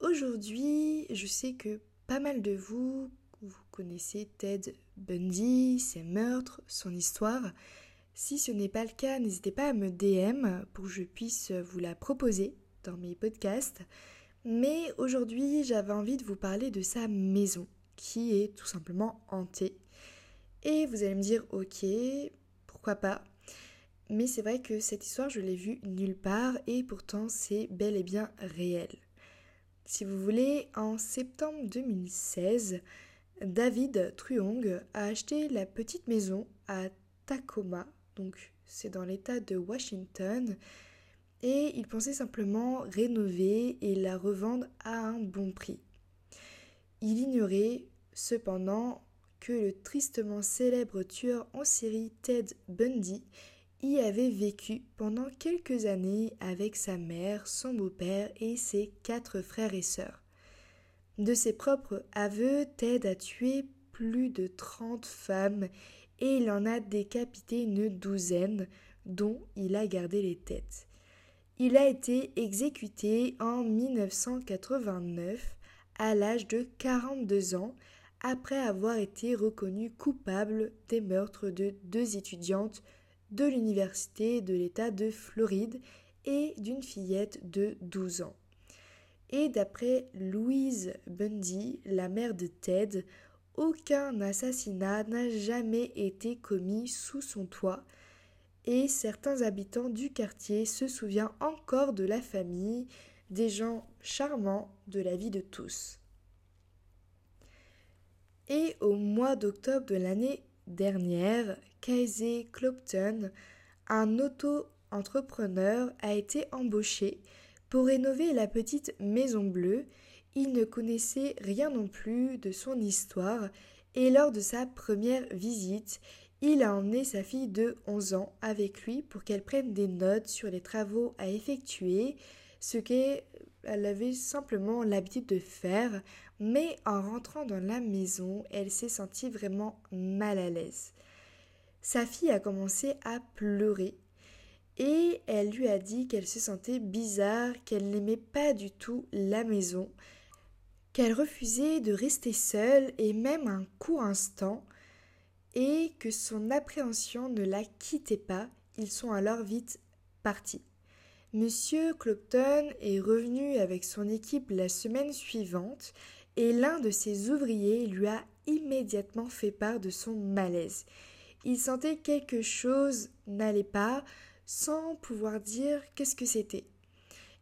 Aujourd'hui, je sais que pas mal de vous, vous connaissez Ted Bundy, ses meurtres, son histoire. Si ce n'est pas le cas, n'hésitez pas à me DM pour que je puisse vous la proposer dans mes podcasts. Mais aujourd'hui, j'avais envie de vous parler de sa maison, qui est tout simplement hantée. Et vous allez me dire, ok, pourquoi pas? Mais c'est vrai que cette histoire, je l'ai vue nulle part et pourtant c'est bel et bien réel. Si vous voulez, en septembre 2016, David Truong a acheté la petite maison à Tacoma, donc c'est dans l'état de Washington, et il pensait simplement rénover et la revendre à un bon prix. Il ignorait cependant que le tristement célèbre tueur en série Ted Bundy y avait vécu pendant quelques années avec sa mère, son beau-père et ses quatre frères et sœurs. De ses propres aveux, Ted a tué plus de trente femmes et il en a décapité une douzaine, dont il a gardé les têtes. Il a été exécuté en 1989 à l'âge de 42 ans après avoir été reconnu coupable des meurtres de deux étudiantes de l'université de l'État de Floride et d'une fillette de 12 ans. Et d'après Louise Bundy, la mère de Ted, aucun assassinat n'a jamais été commis sous son toit et certains habitants du quartier se souviennent encore de la famille, des gens charmants de la vie de tous. Et au mois d'octobre de l'année dernière, Casey Clopton, un auto-entrepreneur, a été embauché pour rénover la petite Maison Bleue. Il ne connaissait rien non plus de son histoire et lors de sa première visite, il a emmené sa fille de 11 ans avec lui pour qu'elle prenne des notes sur les travaux à effectuer, ce qu'elle avait simplement l'habitude de faire, mais en rentrant dans la maison, elle s'est sentie vraiment mal à l'aise. Sa fille a commencé à pleurer et elle lui a dit qu'elle se sentait bizarre, qu'elle n'aimait pas du tout la maison, qu'elle refusait de rester seule et même un court instant, et que son appréhension ne la quittait pas, ils sont alors vite partis. Monsieur Clopton est revenu avec son équipe la semaine suivante et l'un de ses ouvriers lui a immédiatement fait part de son malaise. Il sentait quelque chose n'allait pas sans pouvoir dire qu'est-ce que c'était.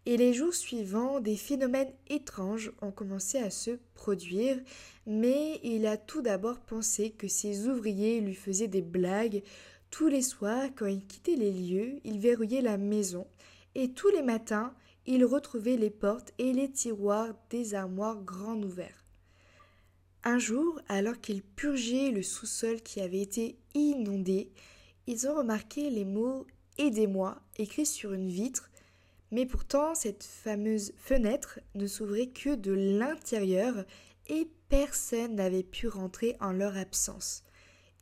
Et les jours suivants, des phénomènes étranges ont commencé à se produire, mais il a tout d'abord pensé que ses ouvriers lui faisaient des blagues. Tous les soirs, quand il quittait les lieux, il verrouillait la maison, et tous les matins, il retrouvait les portes et les tiroirs des armoires grands ouverts. Un jour, alors qu'ils purgeaient le sous-sol qui avait été inondé, ils ont remarqué les mots Aidez-moi écrits sur une vitre, mais pourtant cette fameuse fenêtre ne s'ouvrait que de l'intérieur et personne n'avait pu rentrer en leur absence.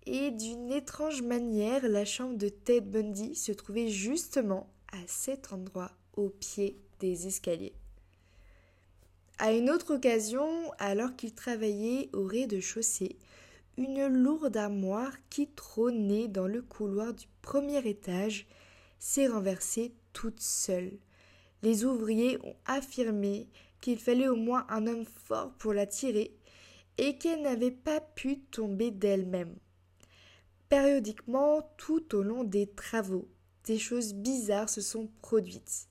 Et d'une étrange manière, la chambre de Ted Bundy se trouvait justement à cet endroit, au pied des escaliers. À une autre occasion, alors qu'il travaillait au rez-de-chaussée, une lourde armoire qui trônait dans le couloir du premier étage s'est renversée toute seule. Les ouvriers ont affirmé qu'il fallait au moins un homme fort pour la tirer et qu'elle n'avait pas pu tomber d'elle-même. Périodiquement, tout au long des travaux, des choses bizarres se sont produites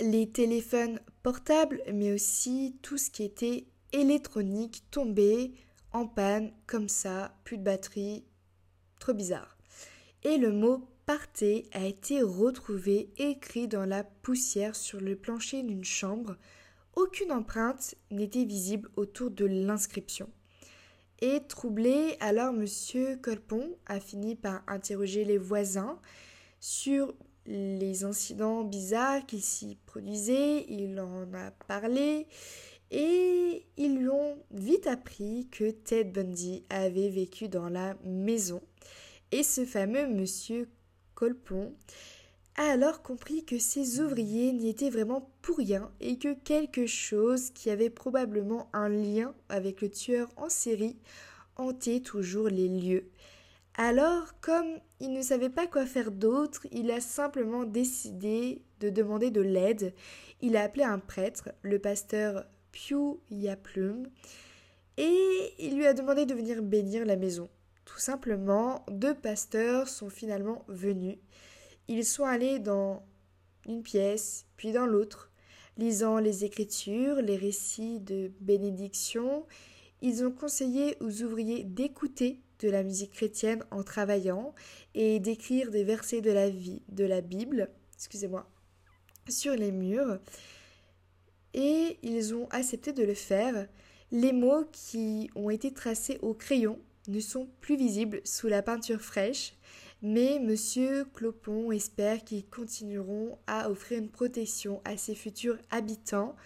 les téléphones portables, mais aussi tout ce qui était électronique tombait en panne comme ça, plus de batterie, trop bizarre. Et le mot partez a été retrouvé écrit dans la poussière sur le plancher d'une chambre. Aucune empreinte n'était visible autour de l'inscription. Et troublé, alors monsieur Colpon a fini par interroger les voisins sur les incidents bizarres qui s'y produisaient, il en a parlé et ils lui ont vite appris que Ted Bundy avait vécu dans la maison. Et ce fameux monsieur Colpon a alors compris que ces ouvriers n'y étaient vraiment pour rien et que quelque chose qui avait probablement un lien avec le tueur en série hantait toujours les lieux. Alors, comme il ne savait pas quoi faire d'autre, il a simplement décidé de demander de l'aide. Il a appelé un prêtre, le pasteur Piu Yaplum, et il lui a demandé de venir bénir la maison. Tout simplement, deux pasteurs sont finalement venus ils sont allés dans une pièce, puis dans l'autre, lisant les Écritures, les récits de bénédiction. Ils ont conseillé aux ouvriers d'écouter de la musique chrétienne en travaillant et d'écrire des versets de la vie, de la Bible, excusez-moi, sur les murs. Et ils ont accepté de le faire. Les mots qui ont été tracés au crayon ne sont plus visibles sous la peinture fraîche, mais Monsieur Clopon espère qu'ils continueront à offrir une protection à ses futurs habitants.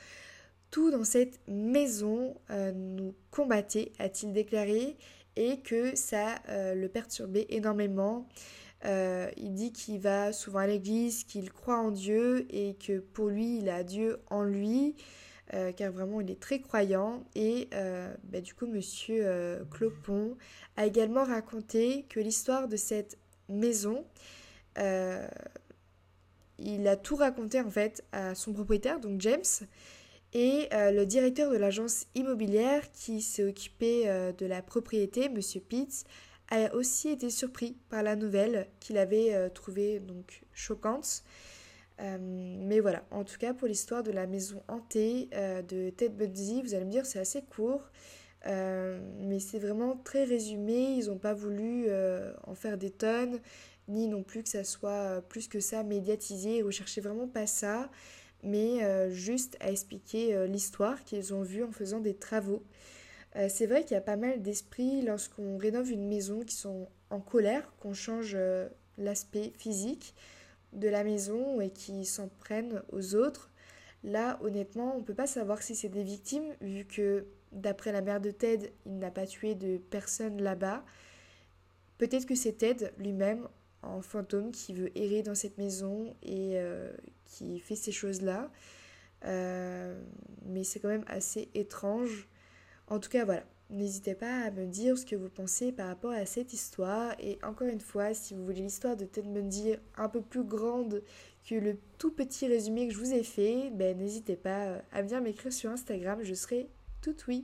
Tout dans cette maison euh, nous combattait, a-t-il déclaré, et que ça euh, le perturbait énormément. Euh, il dit qu'il va souvent à l'église, qu'il croit en Dieu et que pour lui, il a Dieu en lui, car vraiment il est très croyant. Et bah, du coup, monsieur Clopon a également raconté que l'histoire de cette maison. Euh, il a tout raconté en fait à son propriétaire, donc James, et euh, le directeur de l'agence immobilière qui s'est occupé euh, de la propriété, Monsieur Pitts, a aussi été surpris par la nouvelle qu'il avait trouvée donc choquante. mais voilà, en tout cas pour l'histoire de la maison hantée de Ted Bundy, vous allez me dire c'est assez court. Euh, mais c'est vraiment très résumé, ils n'ont pas voulu euh, en faire des tonnes, ni non plus que ça soit euh, plus que ça médiatisé, ils recherchaient vraiment pas ça, mais juste à expliquer l'histoire qu'ils ont vue en faisant des travaux. c'est vrai qu'il y a pas mal d'esprits lorsqu'on rénove une maison qui sont en colère, qu'on change l'aspect physique de la maison et qui s'en prennent aux autres. Là, honnêtement, on ne peut pas savoir si c'est des victimes, vu que D'après la mère de Ted, il n'a pas tué de personne là-bas. Peut-être que c'est Ted lui-même, en fantôme, qui veut errer dans cette maison et euh, qui fait ces choses-là. Euh, mais c'est quand même assez étrange. En tout cas, voilà. N'hésitez pas à me dire ce que vous pensez par rapport à cette histoire. Et encore une fois, si vous voulez l'histoire de Ted Bundy un peu plus grande que le tout petit résumé que je vous ai fait, ben, n'hésitez pas à venir m'écrire sur Instagram. Je serai tout oui.